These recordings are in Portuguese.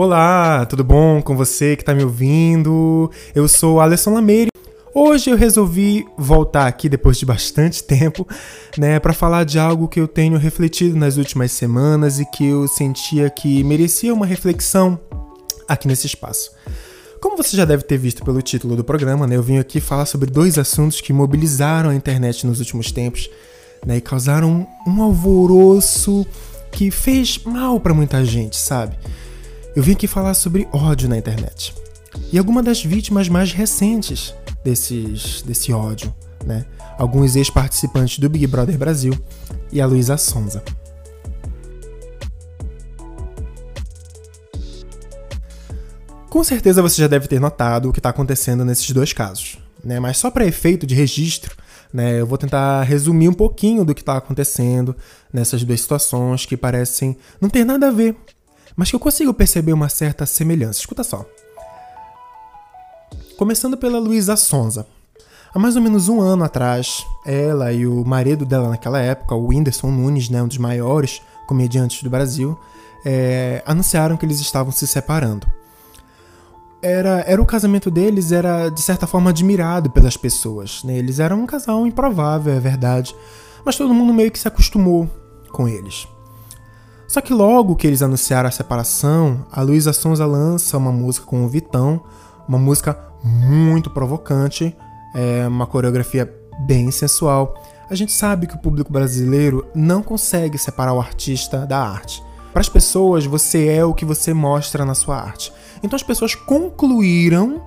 Olá, tudo bom com você que está me ouvindo? Eu sou Alisson Lameire. Hoje eu resolvi voltar aqui depois de bastante tempo, né, para falar de algo que eu tenho refletido nas últimas semanas e que eu sentia que merecia uma reflexão aqui nesse espaço. Como você já deve ter visto pelo título do programa, né, eu vim aqui falar sobre dois assuntos que mobilizaram a internet nos últimos tempos né, e causaram um alvoroço que fez mal para muita gente, sabe? Eu vim aqui falar sobre ódio na internet. E algumas das vítimas mais recentes desses, desse ódio, né? Alguns ex-participantes do Big Brother Brasil e a Luísa Sonza. Com certeza você já deve ter notado o que está acontecendo nesses dois casos, né? Mas só para efeito de registro, né, eu vou tentar resumir um pouquinho do que está acontecendo nessas duas situações que parecem não ter nada a ver mas que eu consigo perceber uma certa semelhança. Escuta só. Começando pela Luísa Sonza. Há mais ou menos um ano atrás, ela e o marido dela naquela época, o Whindersson Nunes, né, um dos maiores comediantes do Brasil, é, anunciaram que eles estavam se separando. Era, era o casamento deles era de certa forma admirado pelas pessoas. Né? Eles eram um casal improvável, é verdade, mas todo mundo meio que se acostumou com eles. Só que logo que eles anunciaram a separação, a Luísa Sonza lança uma música com o Vitão, uma música muito provocante, é uma coreografia bem sensual. A gente sabe que o público brasileiro não consegue separar o artista da arte. Para as pessoas, você é o que você mostra na sua arte. Então as pessoas concluíram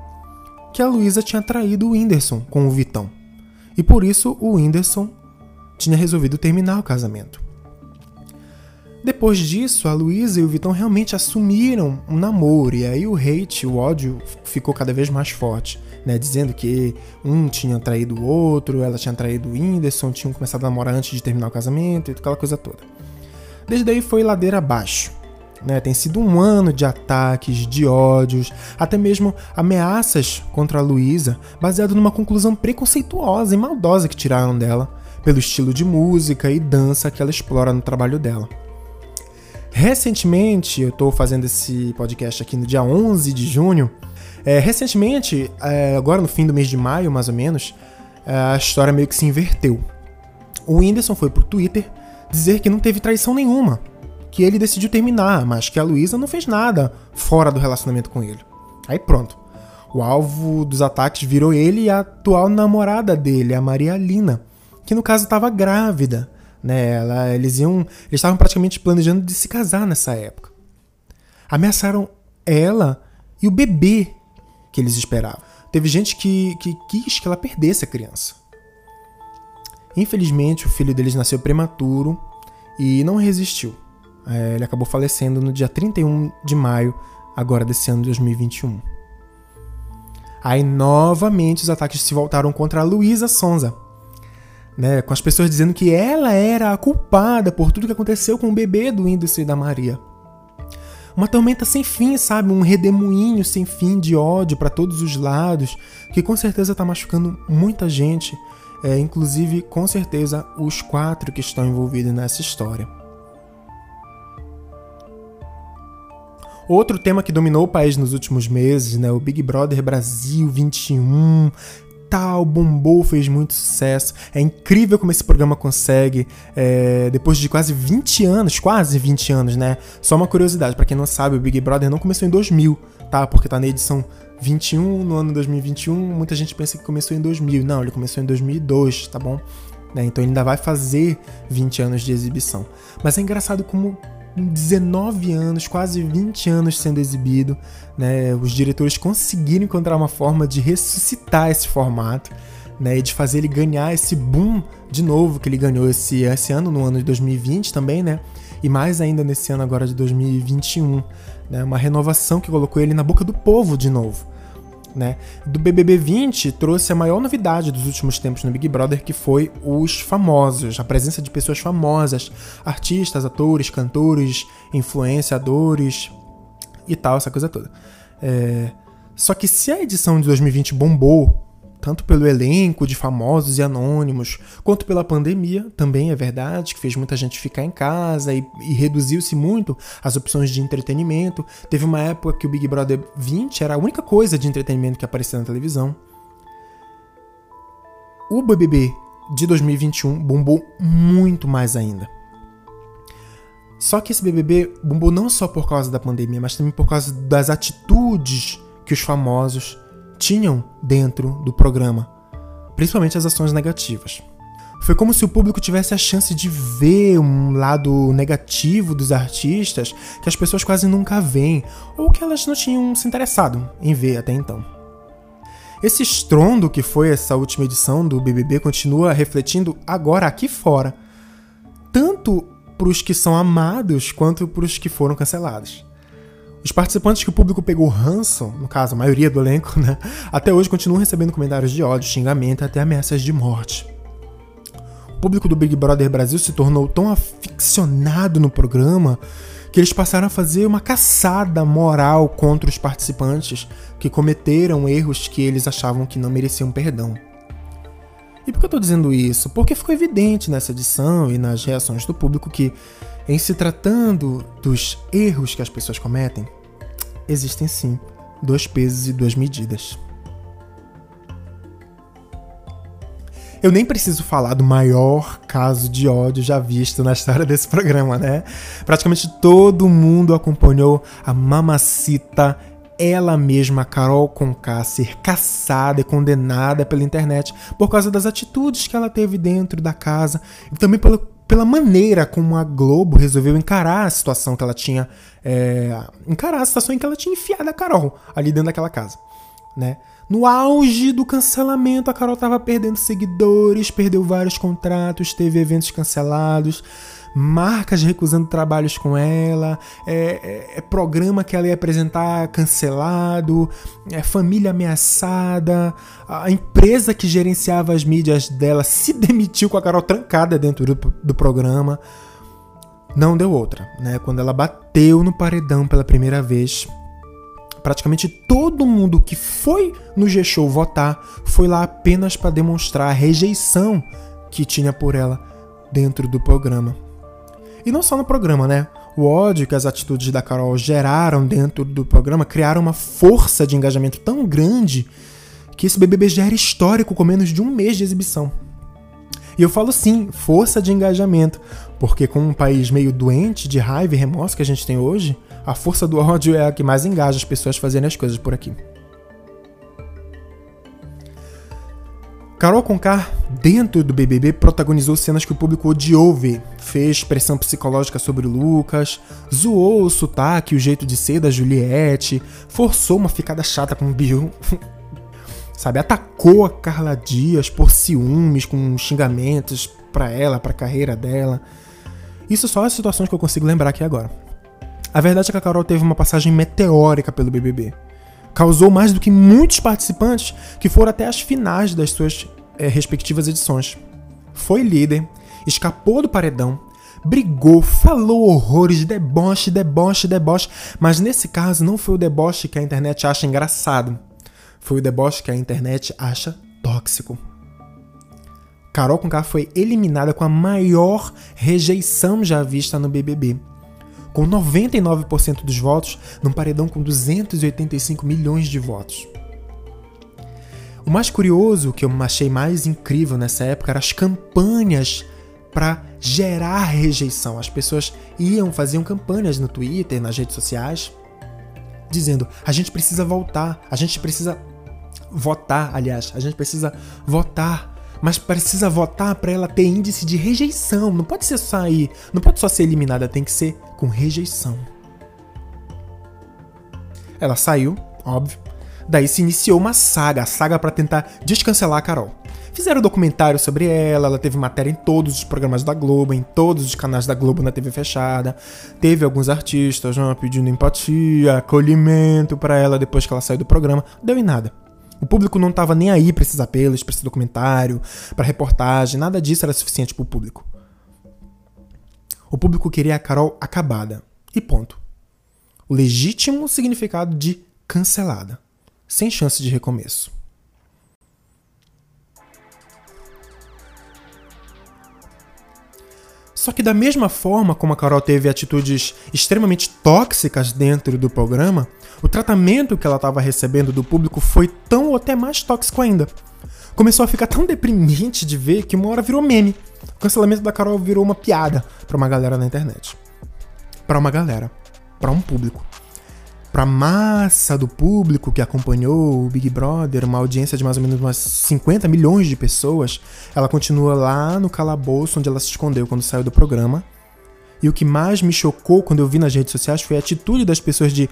que a Luísa tinha traído o Whindersson com o Vitão. E por isso o Whindersson tinha resolvido terminar o casamento. Depois disso, a Luísa e o Vitão realmente assumiram um namoro, e aí o hate, o ódio ficou cada vez mais forte, né? Dizendo que um tinha traído o outro, ela tinha traído o Whindersson, tinham começado a namorar antes de terminar o casamento e aquela coisa toda. Desde aí foi ladeira abaixo. Né, tem sido um ano de ataques, de ódios, até mesmo ameaças contra a Luísa, baseado numa conclusão preconceituosa e maldosa que tiraram dela, pelo estilo de música e dança que ela explora no trabalho dela. Recentemente, eu estou fazendo esse podcast aqui no dia 11 de junho. É, recentemente, é, agora no fim do mês de maio, mais ou menos, é, a história meio que se inverteu. O Whindersson foi pro Twitter dizer que não teve traição nenhuma, que ele decidiu terminar, mas que a Luísa não fez nada fora do relacionamento com ele. Aí pronto. O alvo dos ataques virou ele e a atual namorada dele, a Maria Lina, que no caso estava grávida né? Ela, eles iam, eles estavam praticamente planejando de se casar nessa época. Ameaçaram ela e o bebê que eles esperavam. Teve gente que, que quis que ela perdesse a criança. Infelizmente, o filho deles nasceu prematuro e não resistiu. É, ele acabou falecendo no dia 31 de maio, agora desse ano de 2021. Aí, novamente, os ataques se voltaram contra a Luísa Sonza, né, com as pessoas dizendo que ela era a culpada por tudo que aconteceu com o bebê do índice da Maria. Uma tormenta sem fim, sabe? Um redemoinho sem fim de ódio para todos os lados, que com certeza está machucando muita gente, é, inclusive com certeza os quatro que estão envolvidos nessa história. Outro tema que dominou o país nos últimos meses, né, o Big Brother Brasil 21, tal, bombou, fez muito sucesso. É incrível como esse programa consegue, é, depois de quase 20 anos, quase 20 anos, né? Só uma curiosidade, para quem não sabe, o Big Brother não começou em 2000, tá? Porque tá na edição 21, no ano 2021, muita gente pensa que começou em 2000. Não, ele começou em 2002, tá bom? Né? Então ele ainda vai fazer 20 anos de exibição. Mas é engraçado como 19 anos, quase 20 anos sendo exibido, né, os diretores conseguiram encontrar uma forma de ressuscitar esse formato né, e de fazer ele ganhar esse boom de novo que ele ganhou esse, esse ano, no ano de 2020 também, né? E mais ainda nesse ano agora de 2021. Né, uma renovação que colocou ele na boca do povo de novo né? Do BBB 20 trouxe a maior novidade dos últimos tempos no Big Brother, que foi os famosos, a presença de pessoas famosas, artistas, atores, cantores, influenciadores e tal, essa coisa toda. É... Só que se a edição de 2020 bombou tanto pelo elenco de famosos e anônimos, quanto pela pandemia, também é verdade, que fez muita gente ficar em casa e, e reduziu-se muito as opções de entretenimento. Teve uma época que o Big Brother 20 era a única coisa de entretenimento que aparecia na televisão. O BBB de 2021 bombou muito mais ainda. Só que esse BBB bombou não só por causa da pandemia, mas também por causa das atitudes que os famosos tinham dentro do programa, principalmente as ações negativas. Foi como se o público tivesse a chance de ver um lado negativo dos artistas que as pessoas quase nunca veem, ou que elas não tinham se interessado em ver até então. Esse estrondo que foi essa última edição do BBB continua refletindo agora aqui fora, tanto para os que são amados quanto para os que foram cancelados. Os participantes que o público pegou ranço, no caso a maioria do elenco, né, até hoje continuam recebendo comentários de ódio, xingamento e até ameaças de morte. O público do Big Brother Brasil se tornou tão aficionado no programa que eles passaram a fazer uma caçada moral contra os participantes que cometeram erros que eles achavam que não mereciam perdão. E por que eu estou dizendo isso? Porque ficou evidente nessa edição e nas reações do público que em se tratando dos erros que as pessoas cometem, existem sim dois pesos e duas medidas. Eu nem preciso falar do maior caso de ódio já visto na história desse programa, né? Praticamente todo mundo acompanhou a mamacita, ela mesma, Carol Conká, ser caçada e condenada pela internet por causa das atitudes que ela teve dentro da casa e também pelo pela maneira como a Globo resolveu encarar a situação que ela tinha. É, encarar a situação em que ela tinha enfiado a Carol ali dentro daquela casa. Né? No auge do cancelamento, a Carol estava perdendo seguidores, perdeu vários contratos, teve eventos cancelados marcas recusando trabalhos com ela, é, é, é, programa que ela ia apresentar cancelado, é família ameaçada, a empresa que gerenciava as mídias dela se demitiu com a Carol trancada dentro do, do programa. Não deu outra, né? Quando ela bateu no paredão pela primeira vez, praticamente todo mundo que foi no G-Show votar foi lá apenas para demonstrar a rejeição que tinha por ela dentro do programa. E não só no programa, né? O ódio que as atitudes da Carol geraram dentro do programa criaram uma força de engajamento tão grande que esse BBB já era histórico com menos de um mês de exibição. E eu falo sim, força de engajamento, porque com um país meio doente de raiva e remorso que a gente tem hoje, a força do ódio é a que mais engaja as pessoas a fazerem as coisas por aqui. Carol Conká, dentro do BBB, protagonizou cenas que o público odiou ver. Fez pressão psicológica sobre o Lucas, zoou o sotaque e o jeito de ser da Juliette, forçou uma ficada chata com o Bill. Sabe, atacou a Carla Dias por ciúmes, com xingamentos pra ela, pra carreira dela. Isso só as situações que eu consigo lembrar aqui agora. A verdade é que a Carol teve uma passagem meteórica pelo BBB causou mais do que muitos participantes que foram até as finais das suas é, respectivas edições. Foi líder, escapou do paredão, brigou, falou horrores, deboche, deboche, deboche, mas nesse caso não foi o deboche que a internet acha engraçado, foi o deboche que a internet acha tóxico. Carol Conká foi eliminada com a maior rejeição já vista no BBB com 99% dos votos num paredão com 285 milhões de votos. O mais curioso, que eu achei mais incrível nessa época, eram as campanhas para gerar rejeição. As pessoas iam, faziam campanhas no Twitter, nas redes sociais, dizendo: a gente precisa voltar, a gente precisa votar, aliás, a gente precisa votar mas precisa votar para ela ter índice de rejeição. Não pode ser só aí, não pode só ser eliminada, tem que ser com rejeição. Ela saiu, óbvio. Daí se iniciou uma saga, a saga para tentar descancelar a Carol. Fizeram um documentário sobre ela, ela teve matéria em todos os programas da Globo, em todos os canais da Globo na TV fechada. Teve alguns artistas pedindo empatia, acolhimento para ela depois que ela saiu do programa. Deu em nada. O público não estava nem aí para esses apelos, para esse documentário, para reportagem, nada disso era suficiente para o público. O público queria a Carol acabada. E ponto. O legítimo significado de cancelada, sem chance de recomeço. Só que da mesma forma como a Carol teve atitudes extremamente tóxicas dentro do programa, o tratamento que ela estava recebendo do público foi tão ou até mais tóxico ainda. Começou a ficar tão deprimente de ver que uma hora virou meme. O cancelamento da Carol virou uma piada para uma galera na internet. Para uma galera, para um público para a massa do público que acompanhou o Big Brother, uma audiência de mais ou menos umas 50 milhões de pessoas, ela continua lá no calabouço onde ela se escondeu quando saiu do programa. E o que mais me chocou quando eu vi nas redes sociais foi a atitude das pessoas de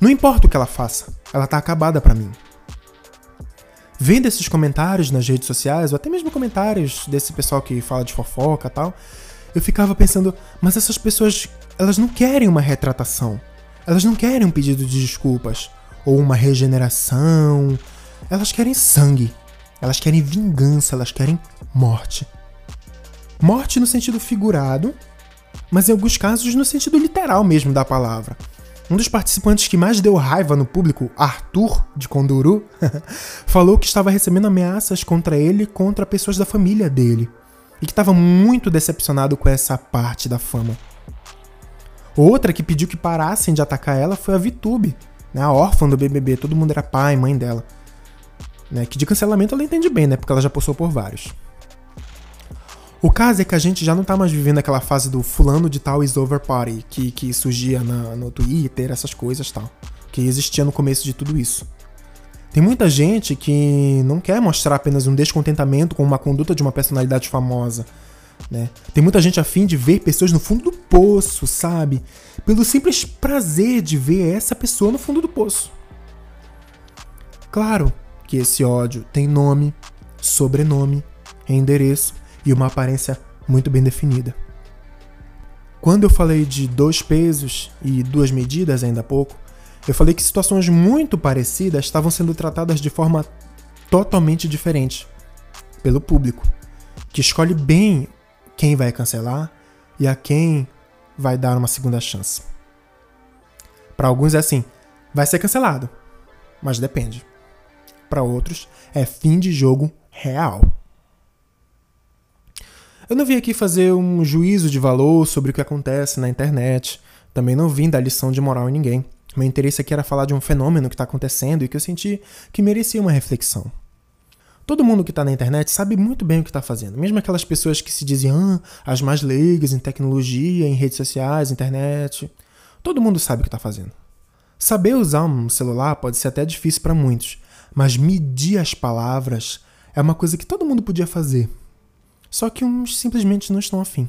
não importa o que ela faça, ela tá acabada para mim. Vendo esses comentários nas redes sociais, ou até mesmo comentários desse pessoal que fala de fofoca e tal, eu ficava pensando, mas essas pessoas, elas não querem uma retratação. Elas não querem um pedido de desculpas ou uma regeneração. Elas querem sangue. Elas querem vingança, elas querem morte. Morte no sentido figurado, mas em alguns casos no sentido literal mesmo da palavra. Um dos participantes que mais deu raiva no público, Arthur de Conduru, falou que estava recebendo ameaças contra ele e contra pessoas da família dele, e que estava muito decepcionado com essa parte da fama. Outra que pediu que parassem de atacar ela foi a Vitube, né, a órfã do BBB. Todo mundo era pai, mãe dela. Né, que de cancelamento ela entende bem, né? Porque ela já passou por vários. O caso é que a gente já não tá mais vivendo aquela fase do fulano de tal is over party, que, que surgia na, no Twitter, essas coisas tal. Que existia no começo de tudo isso. Tem muita gente que não quer mostrar apenas um descontentamento com uma conduta de uma personalidade famosa, né? Tem muita gente afim de ver pessoas no fundo do poço, sabe? Pelo simples prazer de ver essa pessoa no fundo do poço. Claro que esse ódio tem nome, sobrenome, endereço e uma aparência muito bem definida. Quando eu falei de dois pesos e duas medidas ainda há pouco, eu falei que situações muito parecidas estavam sendo tratadas de forma totalmente diferente pelo público, que escolhe bem quem vai cancelar e a quem vai dar uma segunda chance. Para alguns é assim, vai ser cancelado, mas depende. Para outros é fim de jogo real. Eu não vim aqui fazer um juízo de valor sobre o que acontece na internet. Também não vim dar lição de moral em ninguém. Meu interesse aqui era falar de um fenômeno que está acontecendo e que eu senti que merecia uma reflexão. Todo mundo que está na internet sabe muito bem o que está fazendo. Mesmo aquelas pessoas que se dizem ah, as mais leigas em tecnologia, em redes sociais, internet. Todo mundo sabe o que está fazendo. Saber usar um celular pode ser até difícil para muitos, mas medir as palavras é uma coisa que todo mundo podia fazer. Só que uns simplesmente não estão afim.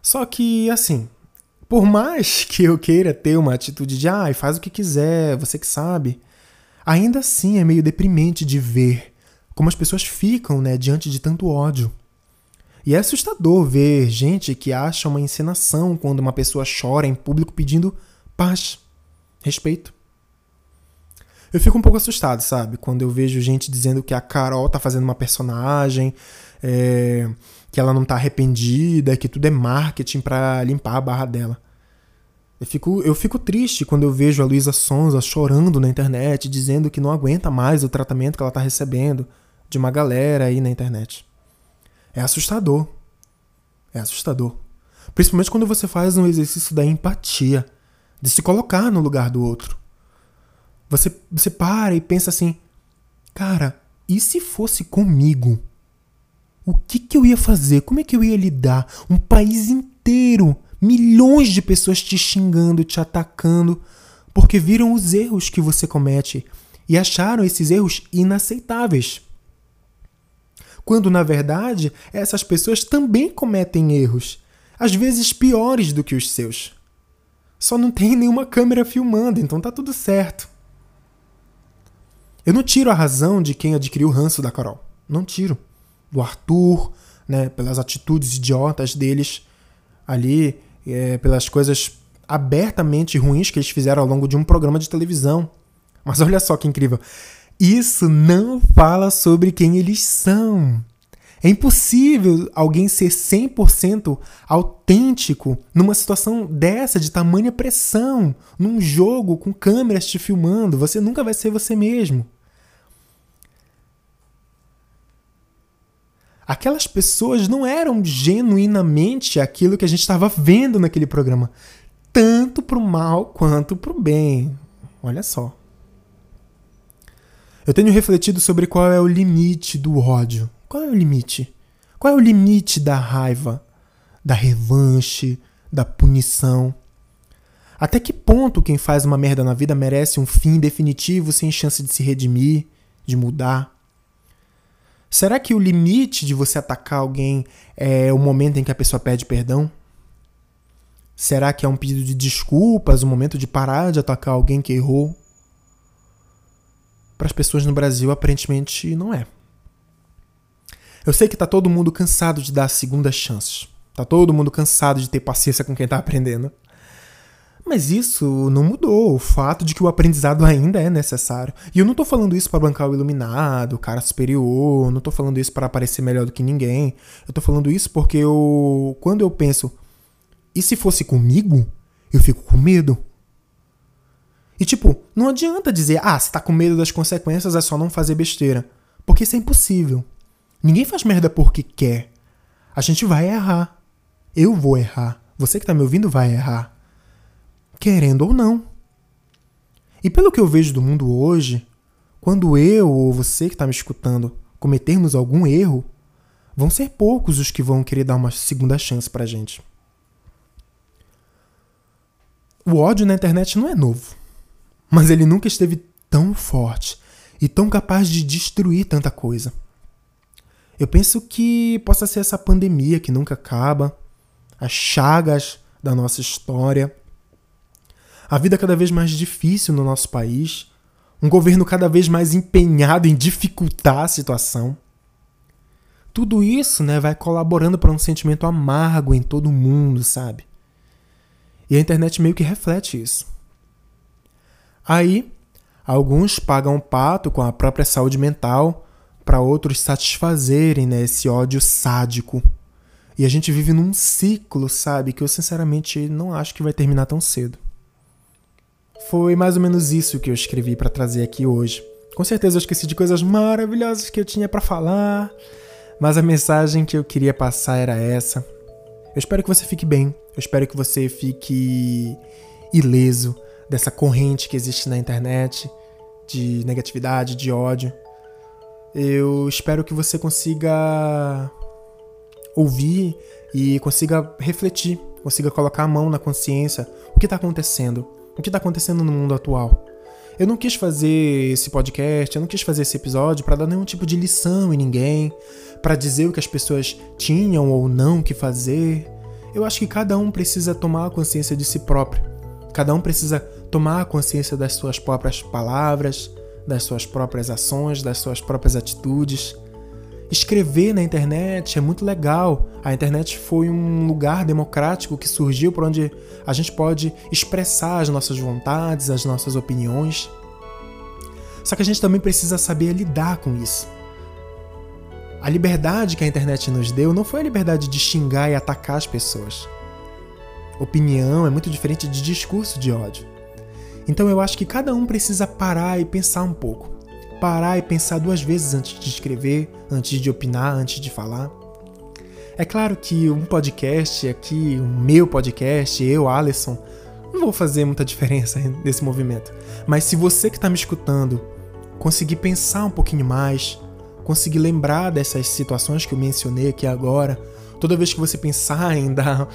Só que, assim, por mais que eu queira ter uma atitude de ah, faz o que quiser, você que sabe, Ainda assim é meio deprimente de ver como as pessoas ficam né, diante de tanto ódio. E é assustador ver gente que acha uma encenação quando uma pessoa chora em público pedindo paz, respeito. Eu fico um pouco assustado, sabe? Quando eu vejo gente dizendo que a Carol tá fazendo uma personagem, é, que ela não tá arrependida, que tudo é marketing para limpar a barra dela. Eu fico, eu fico triste quando eu vejo a Luísa Sonza chorando na internet, dizendo que não aguenta mais o tratamento que ela está recebendo de uma galera aí na internet. É assustador. É assustador. Principalmente quando você faz um exercício da empatia, de se colocar no lugar do outro. Você, você para e pensa assim: cara, e se fosse comigo? O que, que eu ia fazer? Como é que eu ia lidar? Um país inteiro milhões de pessoas te xingando, te atacando, porque viram os erros que você comete e acharam esses erros inaceitáveis. Quando na verdade essas pessoas também cometem erros, às vezes piores do que os seus. Só não tem nenhuma câmera filmando, então tá tudo certo. Eu não tiro a razão de quem adquiriu o ranço da Carol. Não tiro. Do Arthur, né, pelas atitudes idiotas deles ali é, pelas coisas abertamente ruins que eles fizeram ao longo de um programa de televisão. Mas olha só que incrível. Isso não fala sobre quem eles são. É impossível alguém ser 100% autêntico numa situação dessa, de tamanha pressão, num jogo com câmeras te filmando. Você nunca vai ser você mesmo. Aquelas pessoas não eram genuinamente aquilo que a gente estava vendo naquele programa, tanto pro mal quanto pro bem. Olha só. Eu tenho refletido sobre qual é o limite do ódio. Qual é o limite? Qual é o limite da raiva, da revanche, da punição? Até que ponto quem faz uma merda na vida merece um fim definitivo sem chance de se redimir, de mudar? Será que o limite de você atacar alguém é o momento em que a pessoa pede perdão? Será que é um pedido de desculpas, um momento de parar de atacar alguém que errou? Para as pessoas no Brasil, aparentemente não é. Eu sei que tá todo mundo cansado de dar segundas chances. Tá todo mundo cansado de ter paciência com quem tá aprendendo. Mas isso não mudou o fato de que o aprendizado ainda é necessário. E eu não tô falando isso para bancar o iluminado, o cara superior, não tô falando isso para parecer melhor do que ninguém. Eu tô falando isso porque eu quando eu penso e se fosse comigo, eu fico com medo. E tipo, não adianta dizer, ah, se tá com medo das consequências é só não fazer besteira. Porque isso é impossível. Ninguém faz merda porque quer. A gente vai errar. Eu vou errar. Você que tá me ouvindo vai errar. Querendo ou não. E pelo que eu vejo do mundo hoje, quando eu ou você que tá me escutando cometermos algum erro, vão ser poucos os que vão querer dar uma segunda chance pra gente. O ódio na internet não é novo, mas ele nunca esteve tão forte e tão capaz de destruir tanta coisa. Eu penso que possa ser essa pandemia que nunca acaba, as chagas da nossa história, a vida cada vez mais difícil no nosso país, um governo cada vez mais empenhado em dificultar a situação. Tudo isso né, vai colaborando para um sentimento amargo em todo mundo, sabe? E a internet meio que reflete isso. Aí, alguns pagam pato com a própria saúde mental para outros satisfazerem né, esse ódio sádico. E a gente vive num ciclo, sabe, que eu sinceramente não acho que vai terminar tão cedo. Foi mais ou menos isso que eu escrevi para trazer aqui hoje. Com certeza eu esqueci de coisas maravilhosas que eu tinha para falar, mas a mensagem que eu queria passar era essa. Eu espero que você fique bem. Eu espero que você fique ileso dessa corrente que existe na internet de negatividade, de ódio. Eu espero que você consiga ouvir e consiga refletir, consiga colocar a mão na consciência o que está acontecendo, o que está acontecendo no mundo atual. Eu não quis fazer esse podcast, eu não quis fazer esse episódio para dar nenhum tipo de lição em ninguém, para dizer o que as pessoas tinham ou não que fazer. Eu acho que cada um precisa tomar consciência de si próprio. Cada um precisa tomar consciência das suas próprias palavras, das suas próprias ações, das suas próprias atitudes. Escrever na internet é muito legal. A internet foi um lugar democrático que surgiu por onde a gente pode expressar as nossas vontades, as nossas opiniões. Só que a gente também precisa saber lidar com isso. A liberdade que a internet nos deu não foi a liberdade de xingar e atacar as pessoas. Opinião é muito diferente de discurso de ódio. Então eu acho que cada um precisa parar e pensar um pouco parar e pensar duas vezes antes de escrever, antes de opinar, antes de falar. É claro que um podcast aqui, o meu podcast, eu, Alisson, não vou fazer muita diferença nesse movimento. Mas se você que está me escutando conseguir pensar um pouquinho mais, conseguir lembrar dessas situações que eu mencionei aqui agora, toda vez que você pensar em dar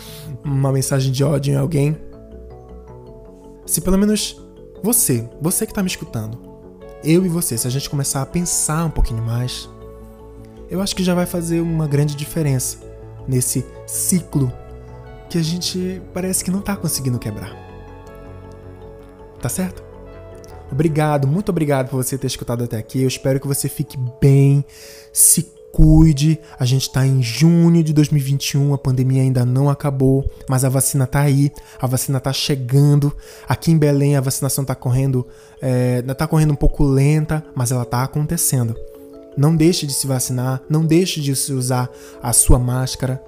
uma mensagem de ódio em alguém, se pelo menos você, você que está me escutando, eu e você, se a gente começar a pensar um pouquinho mais, eu acho que já vai fazer uma grande diferença nesse ciclo que a gente parece que não tá conseguindo quebrar. Tá certo? Obrigado, muito obrigado por você ter escutado até aqui. Eu espero que você fique bem, se cuide. A gente tá em junho de 2021, a pandemia ainda não acabou, mas a vacina tá aí, a vacina tá chegando. Aqui em Belém a vacinação tá correndo, é, correndo um pouco lenta, mas ela tá acontecendo. Não deixe de se vacinar, não deixe de se usar a sua máscara.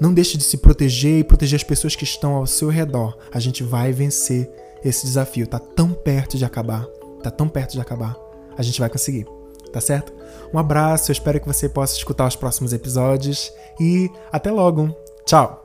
Não deixe de se proteger e proteger as pessoas que estão ao seu redor. A gente vai vencer esse desafio. Tá tão perto de acabar. Tá tão perto de acabar. A gente vai conseguir. tá certo? Um abraço, eu espero que você possa escutar os próximos episódios e até logo. Tchau!